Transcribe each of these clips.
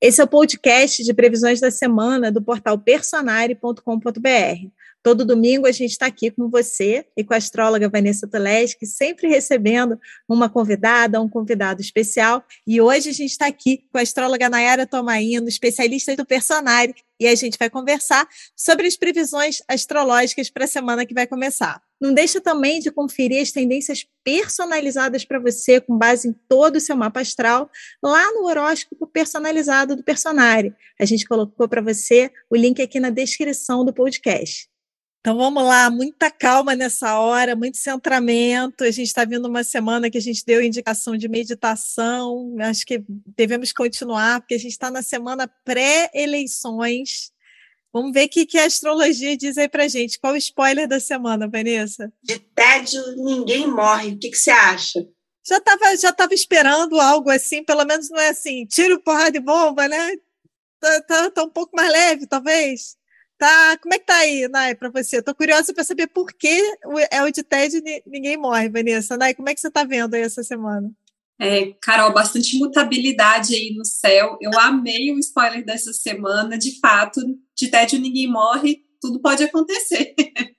Esse é o podcast de previsões da semana do portal personare.com.br. Todo domingo a gente está aqui com você e com a astróloga Vanessa Toleschi, sempre recebendo uma convidada, um convidado especial. E hoje a gente está aqui com a astróloga Nayara Tomaino, especialista do Personari, e a gente vai conversar sobre as previsões astrológicas para a semana que vai começar. Não deixa também de conferir as tendências personalizadas para você, com base em todo o seu mapa astral, lá no horóscopo personalizado do Personari. A gente colocou para você o link aqui na descrição do podcast. Então vamos lá, muita calma nessa hora, muito centramento. A gente está vindo uma semana que a gente deu indicação de meditação. Acho que devemos continuar, porque a gente está na semana pré-eleições. Vamos ver o que, que a astrologia diz aí para gente. Qual o spoiler da semana, Vanessa? De tédio, ninguém morre. O que, que você acha? Já estava já tava esperando algo assim, pelo menos não é assim, tiro, porrada de bomba, né? Tá, tá, tá um pouco mais leve, talvez. Tá, como é que tá aí, Nai, para você? Tô curiosa para saber por que é o de TED ninguém morre, Vanessa. Nai, como é que você tá vendo aí essa semana? É, Carol, bastante mutabilidade aí no céu. Eu amei o spoiler dessa semana. De fato, de tédio ninguém morre, tudo pode acontecer.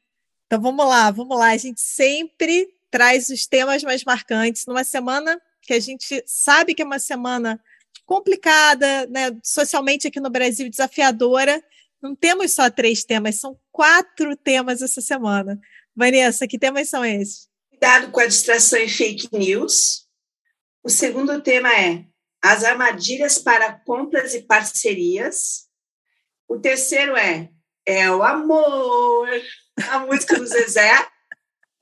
Então vamos lá, vamos lá. A gente sempre traz os temas mais marcantes numa semana que a gente sabe que é uma semana complicada, né, socialmente aqui no Brasil desafiadora não temos só três temas, são quatro temas essa semana. Vanessa, que temas são esses? Cuidado com a distração e fake news. O segundo tema é as armadilhas para compras e parcerias. O terceiro é é o amor, a música do Zezé.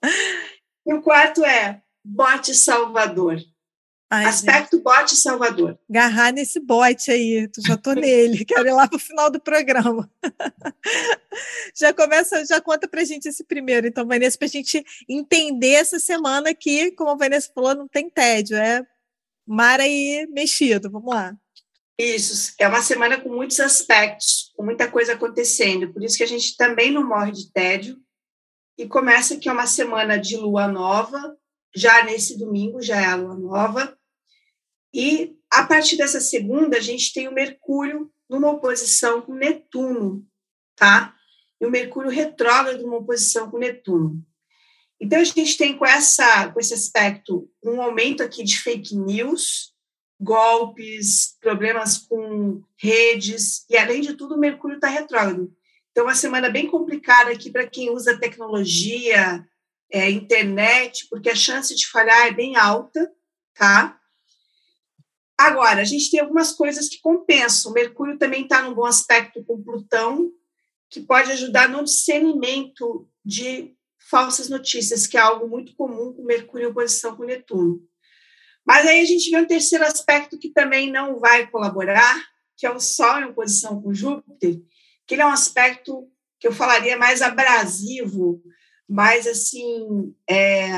E o quarto é bote Salvador. Ai, Aspecto gente. bote Salvador. Agarrar nesse bote aí, já tô nele, quero ir lá para o final do programa. já começa, já conta para gente esse primeiro, então, Vanessa, para a gente entender essa semana que, como a Vanessa falou, não tem tédio, é mar aí mexido, vamos lá. Isso, é uma semana com muitos aspectos, com muita coisa acontecendo, por isso que a gente também não morre de tédio, e começa que é uma semana de lua nova, já nesse domingo, já é a lua nova, e a partir dessa segunda, a gente tem o Mercúrio numa oposição com Netuno, tá? E o Mercúrio retrógrado numa oposição com Netuno. Então, a gente tem com, essa, com esse aspecto um aumento aqui de fake news, golpes, problemas com redes, e além de tudo, o Mercúrio está retrógrado. Então, uma semana bem complicada aqui para quem usa tecnologia, é, internet, porque a chance de falhar é bem alta, tá? Agora, a gente tem algumas coisas que compensam. O Mercúrio também está num bom aspecto com Plutão, que pode ajudar no discernimento de falsas notícias, que é algo muito comum com Mercúrio em oposição com Netuno. Mas aí a gente vê um terceiro aspecto que também não vai colaborar, que é o Sol em oposição com Júpiter, que ele é um aspecto que eu falaria mais abrasivo, mais assim, é,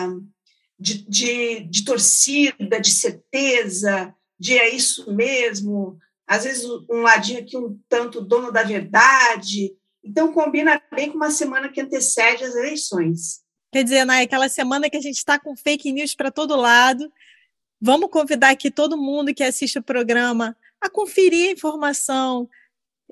de, de, de torcida, de certeza, de é isso mesmo, às vezes um ladinho aqui um tanto dono da verdade. Então, combina bem com uma semana que antecede as eleições. Quer dizer, Nay, aquela semana que a gente está com fake news para todo lado, vamos convidar aqui todo mundo que assiste o programa a conferir a informação,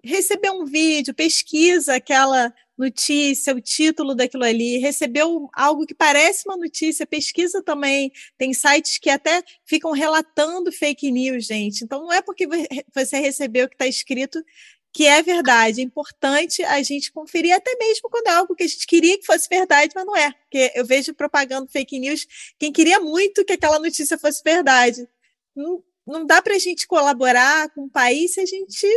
receber um vídeo, pesquisa aquela notícia, o título daquilo ali, recebeu algo que parece uma notícia, pesquisa também. Tem sites que até ficam relatando fake news, gente. Então não é porque você recebeu o que está escrito que é verdade. É importante a gente conferir, até mesmo quando é algo que a gente queria que fosse verdade, mas não é. Porque eu vejo propagando fake news quem queria muito que aquela notícia fosse verdade. Não, não dá para a gente colaborar com o país se a gente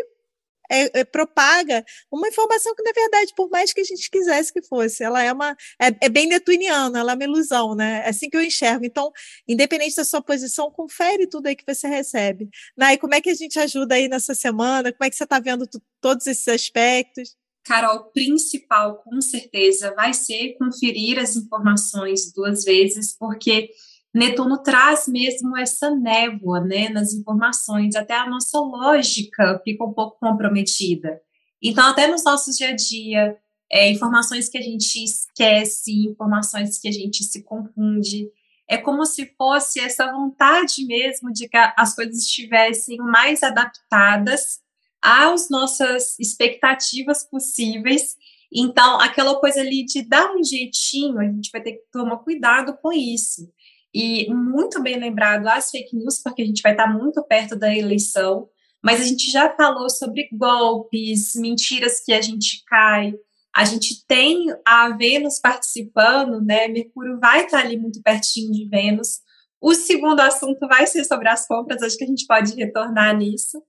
é, é, propaga uma informação que, na verdade, por mais que a gente quisesse que fosse, ela é uma. É, é bem netuniana, ela é uma ilusão, né? É assim que eu enxergo. Então, independente da sua posição, confere tudo aí que você recebe. Nai, como é que a gente ajuda aí nessa semana? Como é que você está vendo todos esses aspectos? Carol, principal, com certeza, vai ser conferir as informações duas vezes, porque Netuno traz mesmo essa névoa né, nas informações, até a nossa lógica fica um pouco comprometida. Então, até nos nossos dia a dia, é, informações que a gente esquece, informações que a gente se confunde, é como se fosse essa vontade mesmo de que as coisas estivessem mais adaptadas às nossas expectativas possíveis. Então, aquela coisa ali de dar um jeitinho, a gente vai ter que tomar cuidado com isso. E muito bem lembrado as fake news, porque a gente vai estar muito perto da eleição, mas a gente já falou sobre golpes, mentiras que a gente cai. A gente tem a Vênus participando, né? Mercúrio vai estar ali muito pertinho de Vênus. O segundo assunto vai ser sobre as compras, acho que a gente pode retornar nisso.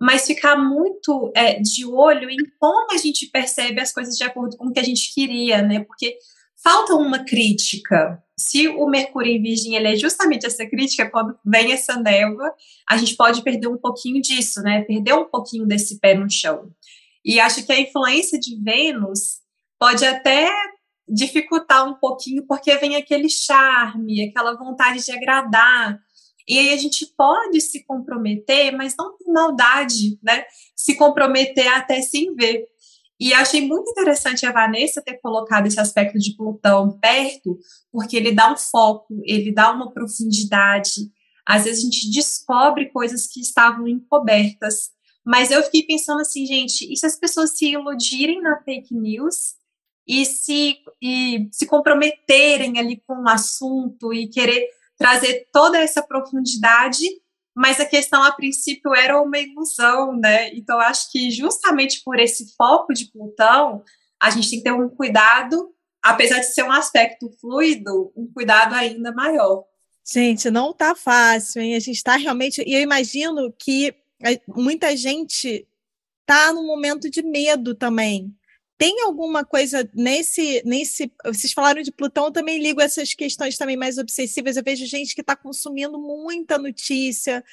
Mas ficar muito é, de olho em como a gente percebe as coisas de acordo com o que a gente queria, né? Porque falta uma crítica. Se o Mercúrio em Virgem ele é justamente essa crítica, quando vem essa névoa, a gente pode perder um pouquinho disso, né? Perder um pouquinho desse pé no chão. E acho que a influência de Vênus pode até dificultar um pouquinho, porque vem aquele charme, aquela vontade de agradar. E aí a gente pode se comprometer, mas não com maldade, né? Se comprometer até sem ver. E achei muito interessante a Vanessa ter colocado esse aspecto de Plutão perto, porque ele dá um foco, ele dá uma profundidade. Às vezes a gente descobre coisas que estavam encobertas. Mas eu fiquei pensando assim, gente, e se as pessoas se iludirem na fake news e se, e se comprometerem ali com o um assunto e querer trazer toda essa profundidade mas a questão a princípio era uma ilusão, né? Então acho que justamente por esse foco de Plutão, a gente tem que ter um cuidado, apesar de ser um aspecto fluido, um cuidado ainda maior. Gente, não tá fácil, hein? A gente está realmente. E eu imagino que muita gente tá num momento de medo também. Tem alguma coisa nesse, nesse. Vocês falaram de Plutão, eu também ligo essas questões também mais obsessivas. Eu vejo gente que está consumindo muita notícia,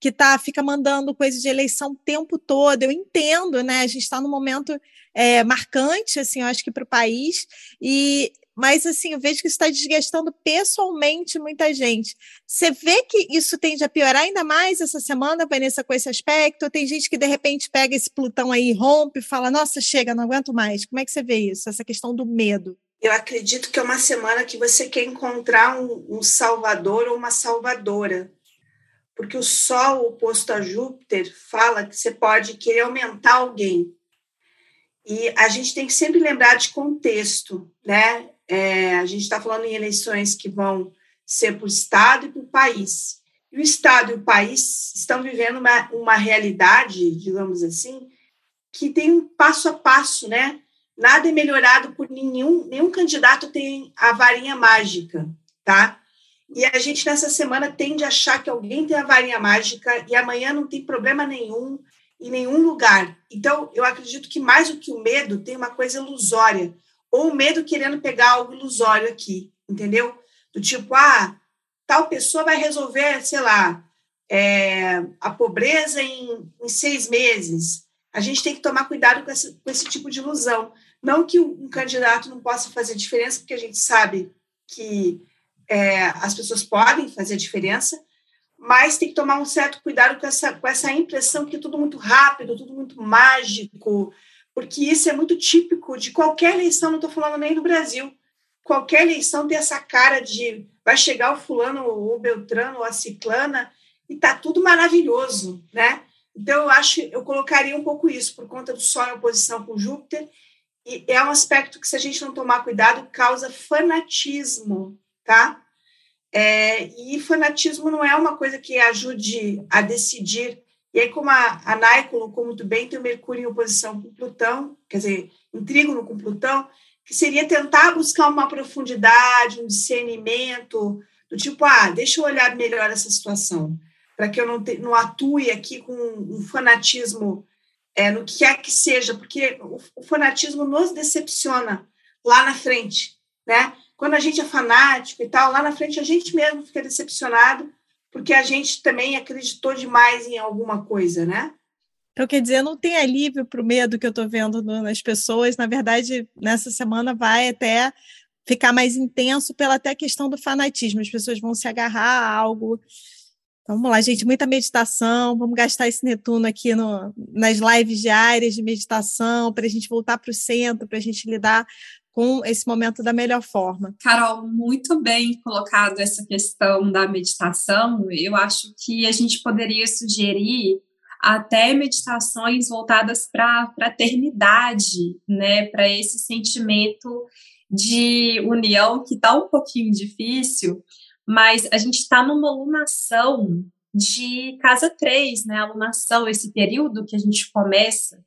que tá, fica mandando coisa de eleição o tempo todo. Eu entendo, né? A gente está num momento é, marcante, assim, eu acho que para o país. E mas assim, eu vejo que está desgastando pessoalmente muita gente. Você vê que isso tende a piorar ainda mais essa semana, Vanessa, com esse aspecto? Tem gente que de repente pega esse Plutão aí, rompe fala: Nossa, chega, não aguento mais. Como é que você vê isso, essa questão do medo? Eu acredito que é uma semana que você quer encontrar um, um salvador ou uma salvadora. Porque o Sol oposto a Júpiter fala que você pode querer aumentar alguém. E a gente tem que sempre lembrar de contexto, né? É, a gente está falando em eleições que vão ser o Estado e o país. E o Estado e o país estão vivendo uma, uma realidade, digamos assim, que tem um passo a passo, né? Nada é melhorado por nenhum, nenhum candidato tem a varinha mágica, tá? E a gente nessa semana tende a achar que alguém tem a varinha mágica e amanhã não tem problema nenhum em nenhum lugar. Então, eu acredito que mais do que o medo, tem uma coisa ilusória ou o medo querendo pegar algo ilusório aqui, entendeu? Do tipo, ah, tal pessoa vai resolver, sei lá, é, a pobreza em, em, seis meses. A gente tem que tomar cuidado com esse, com esse tipo de ilusão. Não que um candidato não possa fazer diferença, porque a gente sabe que é, as pessoas podem fazer diferença, mas tem que tomar um certo cuidado com essa, com essa impressão que é tudo muito rápido, tudo muito mágico, porque isso é muito típico de qualquer eleição, não estou falando nem do Brasil. Qualquer eleição tem essa cara de vai chegar o fulano, o Beltrano, ou a ciclana, e tá tudo maravilhoso, né? Então, eu acho, eu colocaria um pouco isso, por conta do Sol em oposição com Júpiter, e é um aspecto que, se a gente não tomar cuidado, causa fanatismo, tá? É, e fanatismo não é uma coisa que ajude a decidir e aí, como a, a Nai colocou muito bem, tem o Mercúrio em oposição com Plutão, quer dizer, em trígono com Plutão, que seria tentar buscar uma profundidade, um discernimento, do tipo, ah, deixa eu olhar melhor essa situação, para que eu não, te, não atue aqui com um fanatismo é, no que quer que seja, porque o, o fanatismo nos decepciona lá na frente, né? Quando a gente é fanático e tal, lá na frente a gente mesmo fica decepcionado porque a gente também acreditou demais em alguma coisa, né? Então, quer dizer, não tem alívio para o medo que eu estou vendo nas pessoas. Na verdade, nessa semana vai até ficar mais intenso pela até questão do fanatismo. As pessoas vão se agarrar a algo. Vamos lá, gente, muita meditação. Vamos gastar esse Netuno aqui no, nas lives diárias de meditação para a gente voltar para o centro, para a gente lidar com esse momento da melhor forma. Carol, muito bem colocado essa questão da meditação. Eu acho que a gente poderia sugerir até meditações voltadas para a fraternidade, né, para esse sentimento de união que está um pouquinho difícil, mas a gente está numa alunação de casa 3, né, alunação, esse período que a gente começa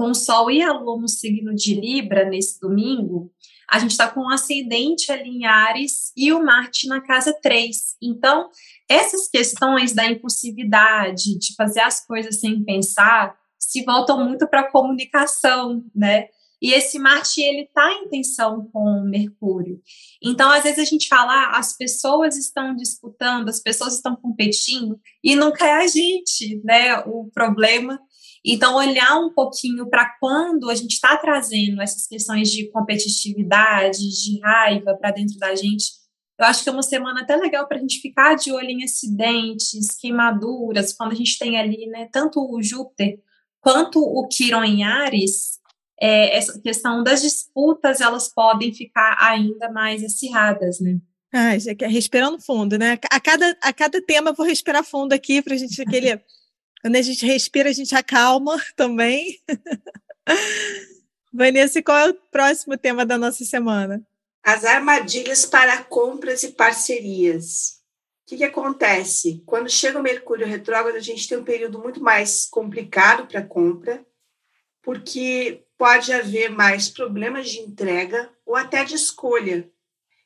com o Sol e a Lua no signo de Libra nesse domingo, a gente está com o ascendente ali em Ares e o Marte na casa 3. Então, essas questões da impulsividade, de fazer as coisas sem pensar, se voltam muito para a comunicação, né? E esse Marte, ele está em tensão com Mercúrio. Então, às vezes a gente fala, ah, as pessoas estão disputando, as pessoas estão competindo, e nunca é a gente, né, o problema. Então, olhar um pouquinho para quando a gente está trazendo essas questões de competitividade, de raiva para dentro da gente, eu acho que é uma semana até legal para a gente ficar de olho em acidentes, queimaduras, quando a gente tem ali, né, tanto o Júpiter quanto o Quiron em Ares, é, essa questão das disputas, elas podem ficar ainda mais acirradas, né? Ah, já que respirando fundo, né? A cada, a cada tema eu vou respirar fundo aqui para a gente aquele quando a gente respira, a gente acalma também. Vanessa, qual é o próximo tema da nossa semana? As armadilhas para compras e parcerias. O que, que acontece? Quando chega o Mercúrio retrógrado, a gente tem um período muito mais complicado para compra, porque pode haver mais problemas de entrega ou até de escolha.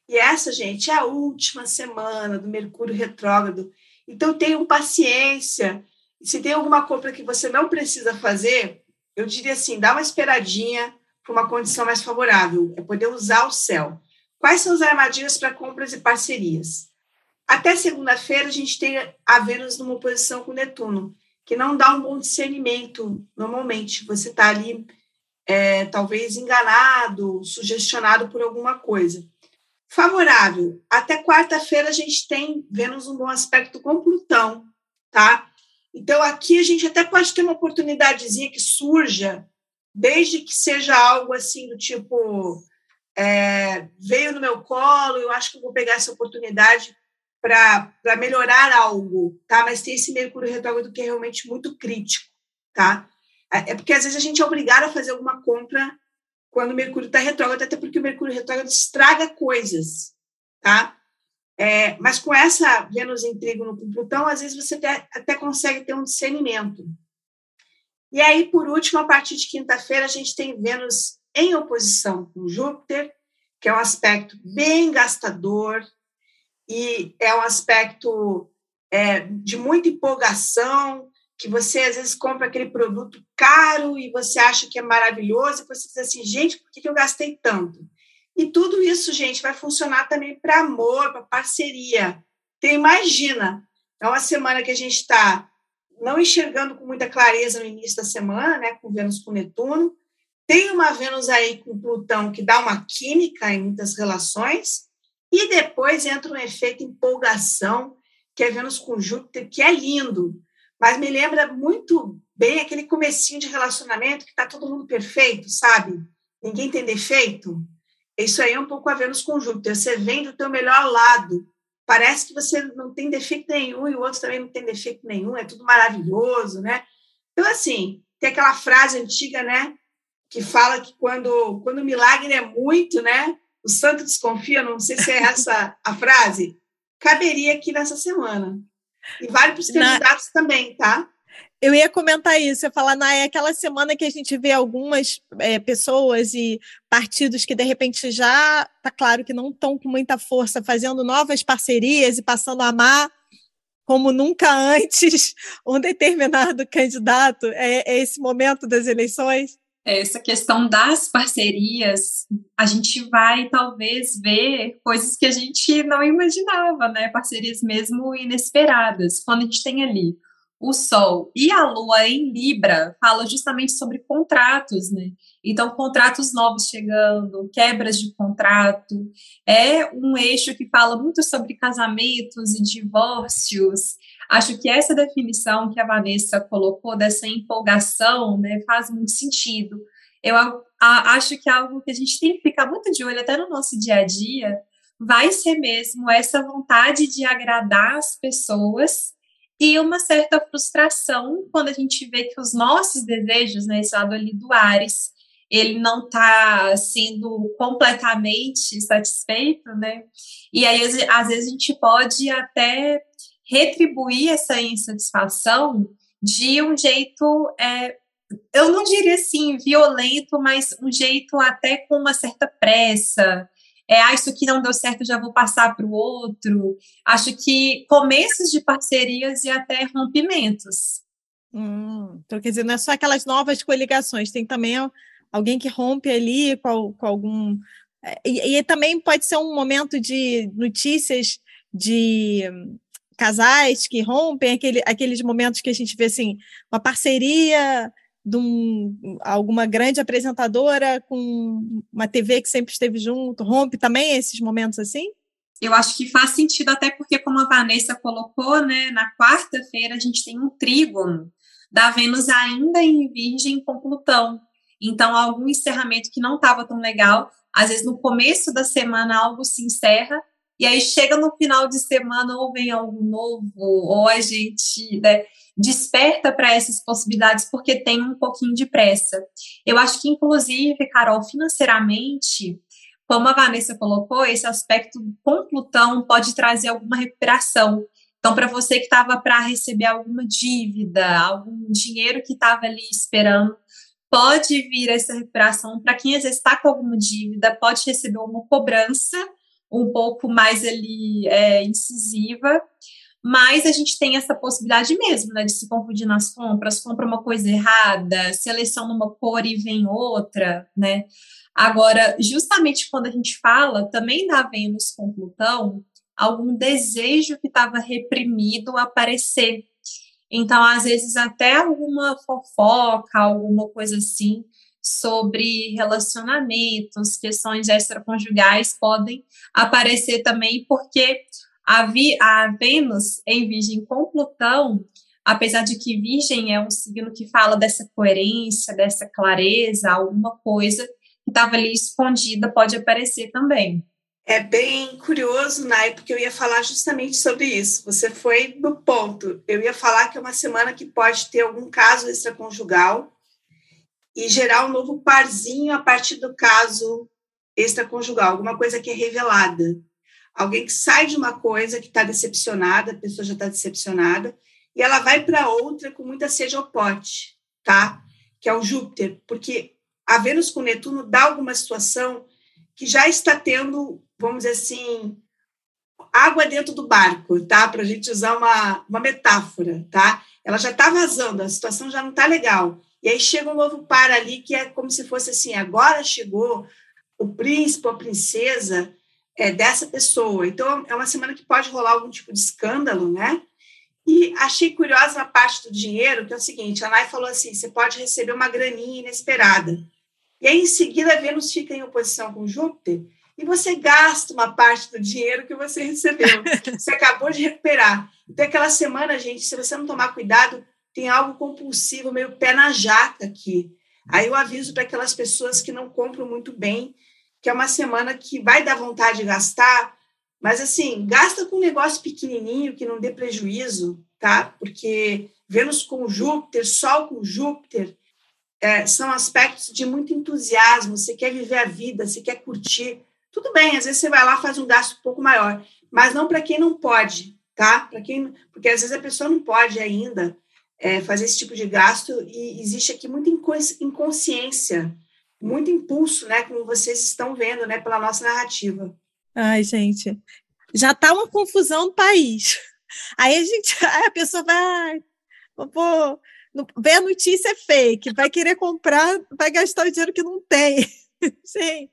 E essa, gente, é a última semana do Mercúrio retrógrado. Então, tenham paciência. Se tem alguma compra que você não precisa fazer, eu diria assim: dá uma esperadinha para uma condição mais favorável, é poder usar o céu. Quais são as armadilhas para compras e parcerias? Até segunda-feira, a gente tem a Vênus numa oposição com Netuno, que não dá um bom discernimento normalmente. Você está ali, é, talvez, enganado, sugestionado por alguma coisa. Favorável. Até quarta-feira, a gente tem Vênus um bom aspecto com Plutão, tá? Então, aqui a gente até pode ter uma oportunidadezinha que surja, desde que seja algo assim do tipo é, veio no meu colo, eu acho que eu vou pegar essa oportunidade para melhorar algo, tá? Mas tem esse Mercúrio retrógrado que é realmente muito crítico, tá? É, é porque às vezes a gente é obrigado a fazer alguma compra quando o Mercúrio está retrógrado, até porque o Mercúrio retrógrado estraga coisas, tá? É, mas com essa Vênus em trígono com Plutão, às vezes você até, até consegue ter um discernimento. E aí, por último, a partir de quinta-feira, a gente tem Vênus em oposição com Júpiter, que é um aspecto bem gastador e é um aspecto é, de muita empolgação, que você às vezes compra aquele produto caro e você acha que é maravilhoso, e você diz assim, gente, por que eu gastei tanto? E tudo isso, gente, vai funcionar também para amor, para parceria. Então, imagina, é uma semana que a gente está não enxergando com muita clareza no início da semana, né, com Vênus com Netuno, tem uma Vênus aí com Plutão que dá uma química em muitas relações, e depois entra um efeito empolgação, que é Vênus com Júpiter, que é lindo, mas me lembra muito bem aquele comecinho de relacionamento que está todo mundo perfeito, sabe? Ninguém tem defeito. Isso aí é um pouco a Vênus com Júpiter. Você vem do teu melhor lado. Parece que você não tem defeito nenhum e o outro também não tem defeito nenhum. É tudo maravilhoso, né? Então, assim, tem aquela frase antiga, né? que fala que quando, quando o milagre é muito, né? O santo desconfia, não sei se é essa a frase, caberia aqui nessa semana. E vale para os candidatos Na... também, tá? Eu ia comentar isso, eu ia falar, na é aquela semana que a gente vê algumas é, pessoas e partidos que de repente já tá claro que não estão com muita força fazendo novas parcerias e passando a amar como nunca antes um determinado candidato. É, é esse momento das eleições? essa questão das parcerias, a gente vai talvez ver coisas que a gente não imaginava, né? Parcerias mesmo inesperadas. Quando a gente tem ali o Sol e a Lua em Libra, fala justamente sobre contratos, né? Então, contratos novos chegando, quebras de contrato, é um eixo que fala muito sobre casamentos e divórcios. Acho que essa definição que a Vanessa colocou dessa empolgação né, faz muito sentido. eu a, acho que é algo que a gente tem que ficar muito de olho até no nosso dia a dia, vai ser mesmo essa vontade de agradar as pessoas e uma certa frustração quando a gente vê que os nossos desejos, né, esse lado ali do Ares, ele não está sendo completamente satisfeito, né? E aí, às vezes, a gente pode até retribuir essa insatisfação de um jeito, é, eu não diria assim, violento, mas um jeito até com uma certa pressa, é, ah, isso aqui não deu certo, já vou passar para o outro. Acho que começos de parcerias e até rompimentos. Hum, então, quer dizer, não é só aquelas novas coligações, tem também alguém que rompe ali com, com algum. É, e, e, também pode ser um momento de notícias de casais que rompem, aquele, aqueles momentos que a gente vê assim, uma parceria de um, alguma grande apresentadora com uma TV que sempre esteve junto, rompe também esses momentos assim? Eu acho que faz sentido, até porque, como a Vanessa colocou, né, na quarta-feira a gente tem um trígono da Vênus ainda em Virgem com Plutão. Então, algum encerramento que não estava tão legal, às vezes no começo da semana algo se encerra, e aí chega no final de semana ou vem algo novo, ou a gente né, desperta para essas possibilidades porque tem um pouquinho de pressa. Eu acho que, inclusive, Carol, financeiramente, como a Vanessa colocou, esse aspecto com Plutão pode trazer alguma recuperação. Então, para você que estava para receber alguma dívida, algum dinheiro que estava ali esperando, pode vir essa recuperação. Para quem às vezes está com alguma dívida, pode receber uma cobrança um pouco mais ali é, incisiva mas a gente tem essa possibilidade mesmo, né, de se confundir nas compras, compra uma coisa errada, seleciona uma cor e vem outra, né? Agora, justamente quando a gente fala também da Vênus com Plutão, algum desejo que estava reprimido aparecer. Então, às vezes, até alguma fofoca, alguma coisa assim, sobre relacionamentos, questões extraconjugais podem aparecer também, porque a, Vi, a Vênus em Virgem com Plutão, apesar de que Virgem é um signo que fala dessa coerência, dessa clareza, alguma coisa que estava ali escondida pode aparecer também. É bem curioso, Nai, porque eu ia falar justamente sobre isso. Você foi no ponto. Eu ia falar que é uma semana que pode ter algum caso extraconjugal e gerar um novo parzinho a partir do caso extraconjugal, alguma coisa que é revelada. Alguém que sai de uma coisa que está decepcionada, a pessoa já está decepcionada, e ela vai para outra com muita sede ao pote, tá? Que é o Júpiter, porque a Vênus com Netuno dá alguma situação que já está tendo, vamos dizer assim, água dentro do barco, tá? Para a gente usar uma, uma metáfora, tá? Ela já está vazando, a situação já não está legal. E aí chega um novo par ali que é como se fosse assim: agora chegou o príncipe, a princesa, é, dessa pessoa. Então, é uma semana que pode rolar algum tipo de escândalo, né? E achei curiosa a parte do dinheiro, que é o seguinte: a Nai falou assim: você pode receber uma graninha inesperada. E aí, em seguida, Vênus fica em oposição com Júpiter e você gasta uma parte do dinheiro que você recebeu. Você acabou de recuperar. Então, aquela semana, gente, se você não tomar cuidado, tem algo compulsivo, meio pé na jaca aqui. Aí eu aviso para aquelas pessoas que não compram muito bem que é uma semana que vai dar vontade de gastar, mas assim, gasta com um negócio pequenininho que não dê prejuízo, tá? Porque Vênus com Júpiter, Sol com Júpiter, é, são aspectos de muito entusiasmo. Você quer viver a vida, você quer curtir. Tudo bem, às vezes você vai lá faz um gasto um pouco maior, mas não para quem não pode, tá? Para quem, porque às vezes a pessoa não pode ainda é, fazer esse tipo de gasto e existe aqui muita inconsciência muito impulso, né, como vocês estão vendo, né, pela nossa narrativa. Ai, gente, já está uma confusão no país. Aí a gente, a pessoa vai, pô, vê a notícia é fake, vai querer comprar, vai gastar o dinheiro que não tem. Gente,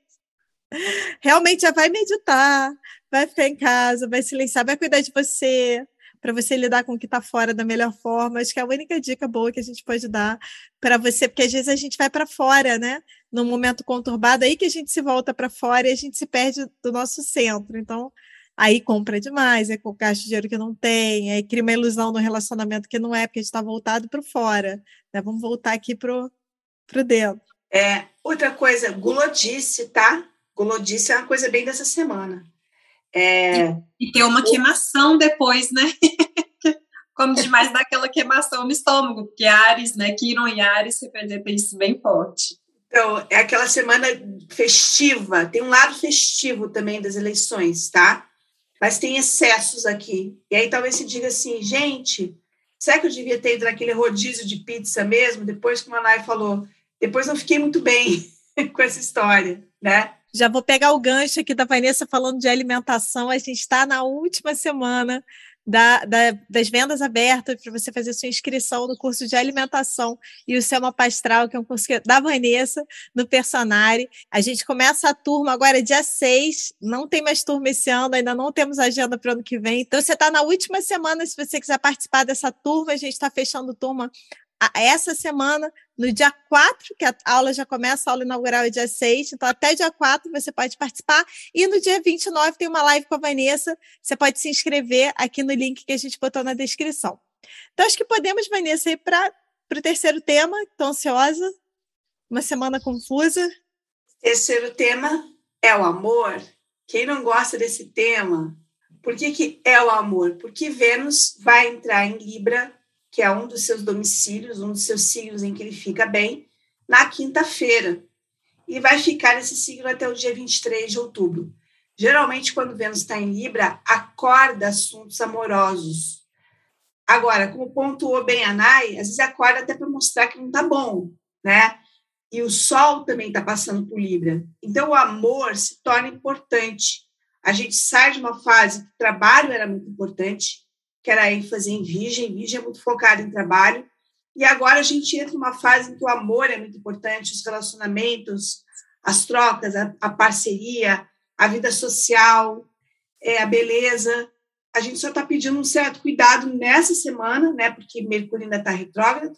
realmente já vai meditar, vai ficar em casa, vai silenciar, vai cuidar de você, para você lidar com o que está fora da melhor forma. Acho que é a única dica boa que a gente pode dar para você, porque às vezes a gente vai para fora, né? Num momento conturbado, aí que a gente se volta para fora e a gente se perde do nosso centro. Então, aí compra demais, é com gasta dinheiro que não tem, aí cria uma ilusão no relacionamento que não é, porque a gente está voltado para fora. Né? Vamos voltar aqui para o dentro. É, outra coisa, gulodice, tá? Gulodice é uma coisa bem dessa semana. É, e, ter uma queimação depois, né? Como demais daquela queimação no estômago, porque Ares, né? Quiron e Ares representam isso bem forte. Então, é aquela semana festiva, tem um lado festivo também das eleições, tá? Mas tem excessos aqui. E aí talvez se diga assim, gente, será que eu devia ter ido naquele rodízio de pizza mesmo? Depois que o Manai falou, depois não fiquei muito bem com essa história, né? Já vou pegar o gancho aqui da Vanessa falando de alimentação. A gente está na última semana da, da, das vendas abertas para você fazer sua inscrição no curso de alimentação e o Selma Pastral, que é um curso da Vanessa, no Personari. A gente começa a turma agora dia 6, não tem mais turma esse ano, ainda não temos agenda para o ano que vem. Então, você está na última semana, se você quiser participar dessa turma, a gente está fechando turma essa semana, no dia 4, que a aula já começa, a aula inaugural é dia 6, então até dia 4 você pode participar. E no dia 29 tem uma live com a Vanessa, você pode se inscrever aqui no link que a gente botou na descrição. Então acho que podemos, Vanessa, ir para o terceiro tema, estou ansiosa, uma semana confusa. Terceiro tema é o amor. Quem não gosta desse tema? Por que, que é o amor? Porque Vênus vai entrar em Libra que é um dos seus domicílios, um dos seus signos em que ele fica bem, na quinta-feira. E vai ficar nesse signo até o dia 23 de outubro. Geralmente, quando Vênus está em Libra, acorda assuntos amorosos. Agora, como pontuou bem a Nai, às vezes acorda até para mostrar que não está bom, né? E o Sol também está passando por Libra. Então, o amor se torna importante. A gente sai de uma fase que o trabalho era muito importante que era ênfase em virgem, virgem é muito focada em trabalho, e agora a gente entra numa fase em que o amor é muito importante, os relacionamentos, as trocas, a, a parceria, a vida social, é, a beleza. A gente só está pedindo um certo cuidado nessa semana, né? Porque Mercúrio ainda está retrógrado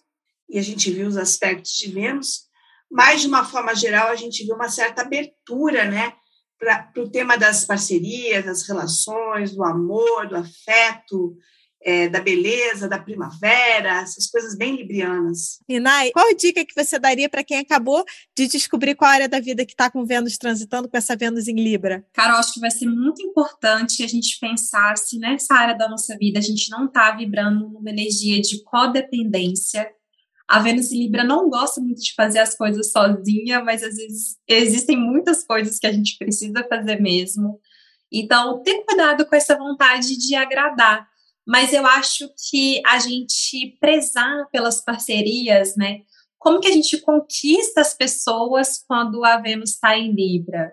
e a gente viu os aspectos de Vênus, mas de uma forma geral a gente viu uma certa abertura, né? Para o tema das parcerias, das relações, do amor, do afeto, é, da beleza, da primavera, essas coisas bem librianas. Minai, qual a dica que você daria para quem acabou de descobrir qual área da vida que está com Vênus transitando com essa Vênus em Libra? Cara, eu acho que vai ser muito importante a gente pensar se nessa área da nossa vida a gente não está vibrando numa energia de codependência. A Vênus em Libra não gosta muito de fazer as coisas sozinha, mas às vezes existem muitas coisas que a gente precisa fazer mesmo. Então, tem cuidado com essa vontade de agradar mas eu acho que a gente prezar pelas parcerias, né? Como que a gente conquista as pessoas quando a Vênus está em Libra?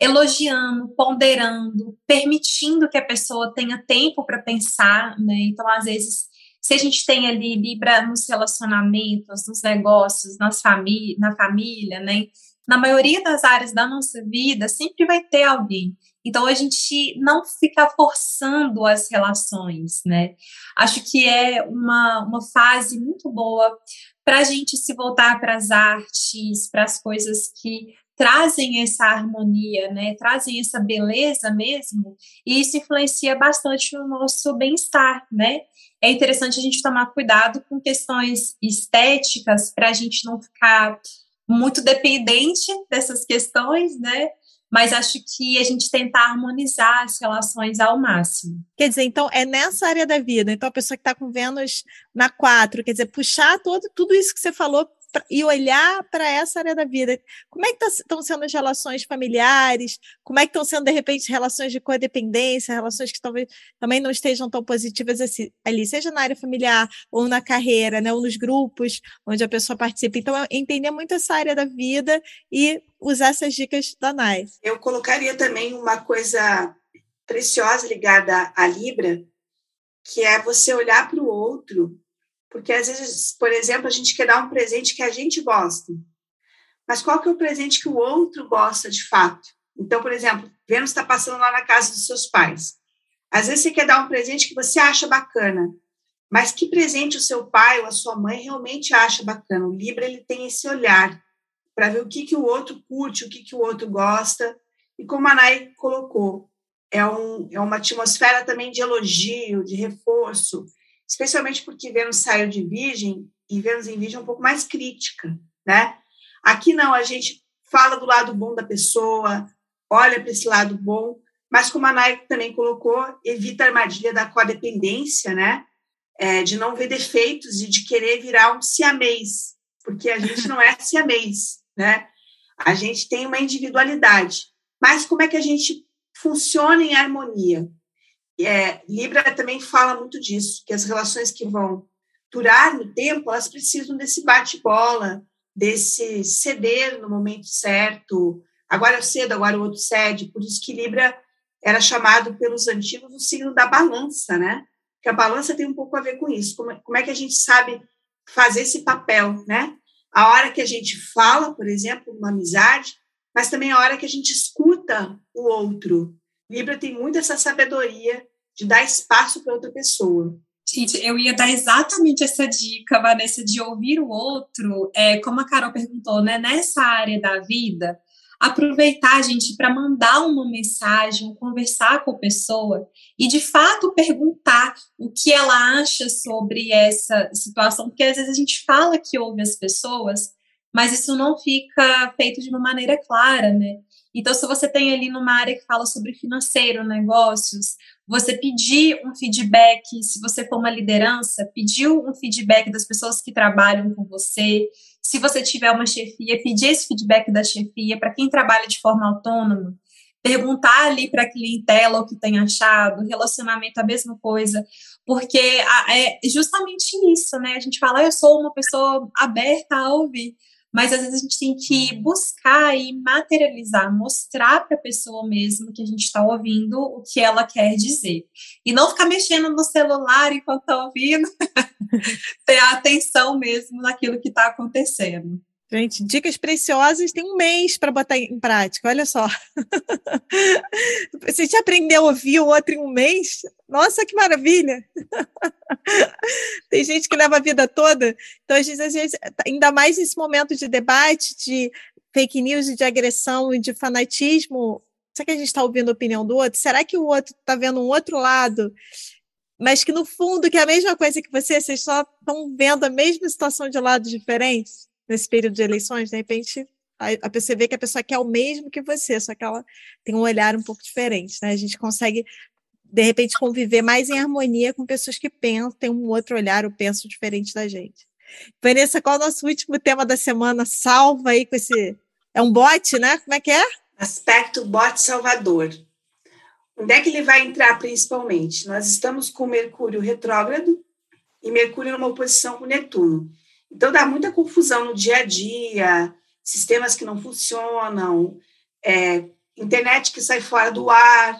Elogiando, ponderando, permitindo que a pessoa tenha tempo para pensar, né? Então, às vezes, se a gente tem ali Libra nos relacionamentos, nos negócios, nas famí na família, né? Na maioria das áreas da nossa vida, sempre vai ter alguém então a gente não fica forçando as relações, né? Acho que é uma, uma fase muito boa para a gente se voltar para as artes, para as coisas que trazem essa harmonia, né? Trazem essa beleza mesmo, e isso influencia bastante no nosso bem-estar, né? É interessante a gente tomar cuidado com questões estéticas para a gente não ficar muito dependente dessas questões, né? mas acho que a gente tentar harmonizar as relações ao máximo. Quer dizer, então é nessa área da vida. Então a pessoa que está com Vênus na 4, quer dizer, puxar todo, tudo isso que você falou e olhar para essa área da vida. Como é que estão tá, sendo as relações familiares? Como é que estão sendo, de repente, relações de codependência, relações que talvez também não estejam tão positivas assim, ali, seja na área familiar ou na carreira, né, ou nos grupos onde a pessoa participa. Então, entender muito essa área da vida e usar essas dicas da. Eu colocaria também uma coisa preciosa ligada à Libra, que é você olhar para o outro porque às vezes, por exemplo, a gente quer dar um presente que a gente gosta. Mas qual que é o presente que o outro gosta de fato? Então, por exemplo, Vênus está passando lá na casa dos seus pais. Às vezes você quer dar um presente que você acha bacana, mas que presente o seu pai ou a sua mãe realmente acha bacana? O Libra ele tem esse olhar para ver o que, que o outro curte, o que, que o outro gosta. E como a Nai colocou, é, um, é uma atmosfera também de elogio, de reforço especialmente porque Vênus saiu de Virgem e Vênus em Virgem é um pouco mais crítica, né? Aqui não, a gente fala do lado bom da pessoa, olha para esse lado bom, mas como a Nike também colocou, evita a armadilha da codependência, né? É, de não ver defeitos e de querer virar um siamês, porque a gente não é siamês, né? A gente tem uma individualidade. Mas como é que a gente funciona em harmonia? É, Libra também fala muito disso, que as relações que vão durar no tempo, elas precisam desse bate-bola, desse ceder no momento certo. Agora eu cedo, agora o outro cede. Por isso que Libra era chamado pelos antigos o signo da balança, né? Que a balança tem um pouco a ver com isso. Como, como é que a gente sabe fazer esse papel, né? A hora que a gente fala, por exemplo, uma amizade, mas também a hora que a gente escuta o outro. Libra tem muito essa sabedoria de dar espaço para outra pessoa. Gente, eu ia dar exatamente essa dica, Vanessa, de ouvir o outro, é, como a Carol perguntou, né? Nessa área da vida, aproveitar, gente, para mandar uma mensagem, conversar com a pessoa e, de fato, perguntar o que ela acha sobre essa situação, porque às vezes a gente fala que ouve as pessoas, mas isso não fica feito de uma maneira clara, né? Então, se você tem ali numa área que fala sobre financeiro, negócios, você pedir um feedback, se você for uma liderança, pedir um feedback das pessoas que trabalham com você. Se você tiver uma chefia, pedir esse feedback da chefia para quem trabalha de forma autônoma. Perguntar ali para a clientela o que tem achado, relacionamento a mesma coisa, porque é justamente isso, né? A gente fala, ah, eu sou uma pessoa aberta a ouvir, mas às vezes a gente tem que buscar e materializar, mostrar para a pessoa mesmo que a gente está ouvindo o que ela quer dizer. E não ficar mexendo no celular enquanto está ouvindo, ter atenção mesmo naquilo que está acontecendo. Gente, dicas preciosas, tem um mês para botar em prática, olha só. Você já aprendeu a ouvir o outro em um mês? Nossa, que maravilha! tem gente que leva a vida toda, então às vezes, ainda mais nesse momento de debate, de fake news e de agressão e de fanatismo, será que a gente está ouvindo a opinião do outro? Será que o outro está vendo um outro lado? Mas que no fundo, que é a mesma coisa que você, vocês só estão vendo a mesma situação de lados diferentes? Nesse período de eleições, de repente a, pessoa vê que a pessoa quer o mesmo que você, só que ela tem um olhar um pouco diferente, né? A gente consegue de repente conviver mais em harmonia com pessoas que pensam, têm um outro olhar ou pensam diferente da gente. Vanessa, qual é o nosso último tema da semana? Salva aí com esse. É um bot, né? Como é que é? Aspecto bot salvador. Onde é que ele vai entrar principalmente? Nós estamos com Mercúrio retrógrado e Mercúrio numa oposição com Netuno. Então, dá muita confusão no dia a dia, sistemas que não funcionam, é, internet que sai fora do ar.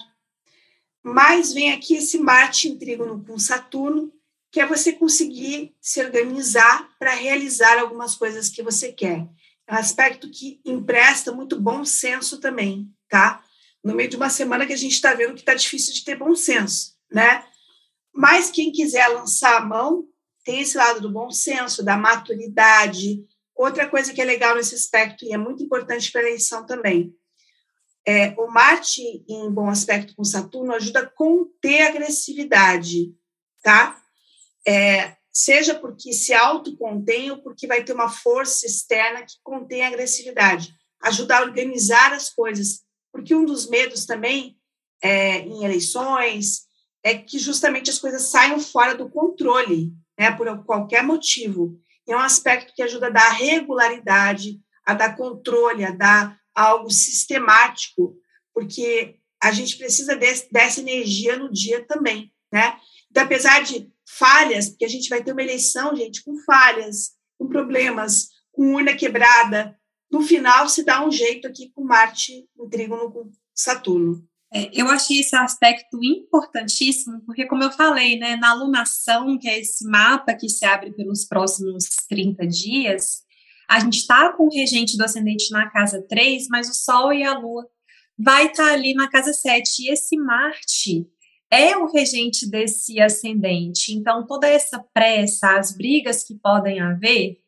Mas vem aqui esse Marte em trígono com Saturno, que é você conseguir se organizar para realizar algumas coisas que você quer. É um aspecto que empresta muito bom senso também, tá? No meio de uma semana que a gente está vendo que está difícil de ter bom senso, né? Mas quem quiser lançar a mão, tem esse lado do bom senso, da maturidade. Outra coisa que é legal nesse aspecto, e é muito importante para a eleição também, é, o Marte em bom aspecto com Saturno ajuda a conter a agressividade, tá? É, seja porque se autocontém ou porque vai ter uma força externa que contém a agressividade. Ajuda a organizar as coisas. Porque um dos medos também é, em eleições é que justamente as coisas saiam fora do controle né, por qualquer motivo. é um aspecto que ajuda a dar regularidade, a dar controle, a dar algo sistemático, porque a gente precisa desse, dessa energia no dia também, né? Então, apesar de falhas, porque a gente vai ter uma eleição, gente, com falhas, com problemas, com urna quebrada, no final se dá um jeito aqui com Marte em trígono com Saturno. É, eu achei esse aspecto importantíssimo, porque, como eu falei, né, na alunação, que é esse mapa que se abre pelos próximos 30 dias, a gente está com o regente do ascendente na casa 3, mas o Sol e a Lua vai estar tá ali na casa 7. E esse Marte é o regente desse ascendente. Então, toda essa pressa, as brigas que podem haver,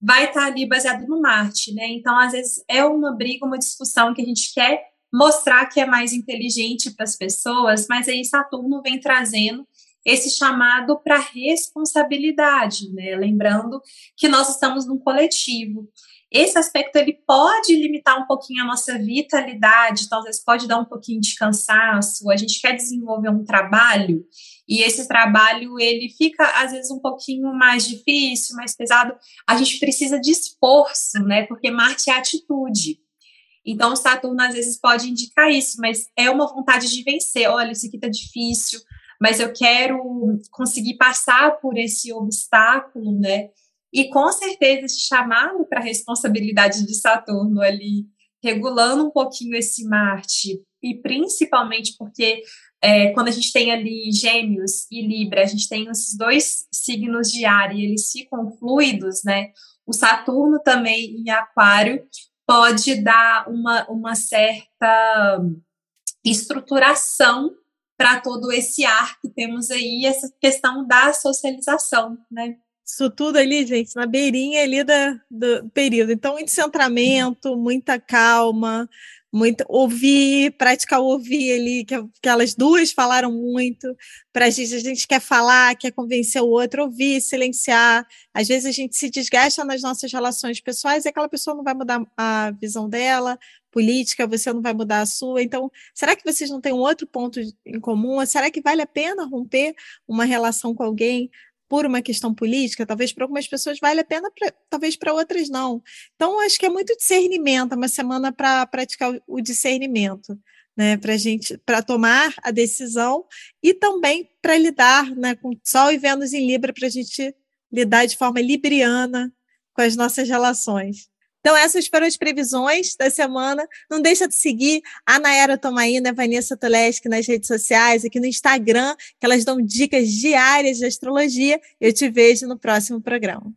vai estar tá ali baseado no Marte, né? Então, às vezes, é uma briga, uma discussão que a gente quer mostrar que é mais inteligente para as pessoas, mas aí Saturno vem trazendo esse chamado para responsabilidade, né? Lembrando que nós estamos num coletivo. Esse aspecto ele pode limitar um pouquinho a nossa vitalidade, talvez pode dar um pouquinho de cansaço. A gente quer desenvolver um trabalho e esse trabalho ele fica às vezes um pouquinho mais difícil, mais pesado. A gente precisa de esforço, né? Porque Marte é atitude. Então, o Saturno às vezes pode indicar isso, mas é uma vontade de vencer. Olha, isso aqui tá difícil, mas eu quero conseguir passar por esse obstáculo, né? E com certeza esse chamado para a responsabilidade de Saturno ali, regulando um pouquinho esse Marte, e principalmente porque é, quando a gente tem ali Gêmeos e Libra, a gente tem esses dois signos de ar e eles ficam fluidos, né? O Saturno também em Aquário pode dar uma, uma certa estruturação para todo esse ar que temos aí, essa questão da socialização, né? Isso tudo ali, gente, na beirinha ali da, do período. Então, muito centramento, muita calma, muito ouvir, praticar ouvir ali, que, que elas duas falaram muito. Para a gente, a gente quer falar, quer convencer o outro, ouvir, silenciar. Às vezes a gente se desgasta nas nossas relações pessoais e aquela pessoa não vai mudar a visão dela, política, você não vai mudar a sua. Então, será que vocês não têm um outro ponto em comum? Será que vale a pena romper uma relação com alguém? Por uma questão política, talvez para algumas pessoas vale a pena, pra, talvez para outras não. Então, acho que é muito discernimento, é uma semana para praticar o discernimento, né, para gente, para tomar a decisão e também para lidar, né, com Sol e Vênus em Libra, para a gente lidar de forma libriana com as nossas relações. Então, essas foram as previsões da semana. Não deixa de seguir a Nayara Tomaina, a Vanessa Toleski nas redes sociais, aqui no Instagram, que elas dão dicas diárias de astrologia. Eu te vejo no próximo programa.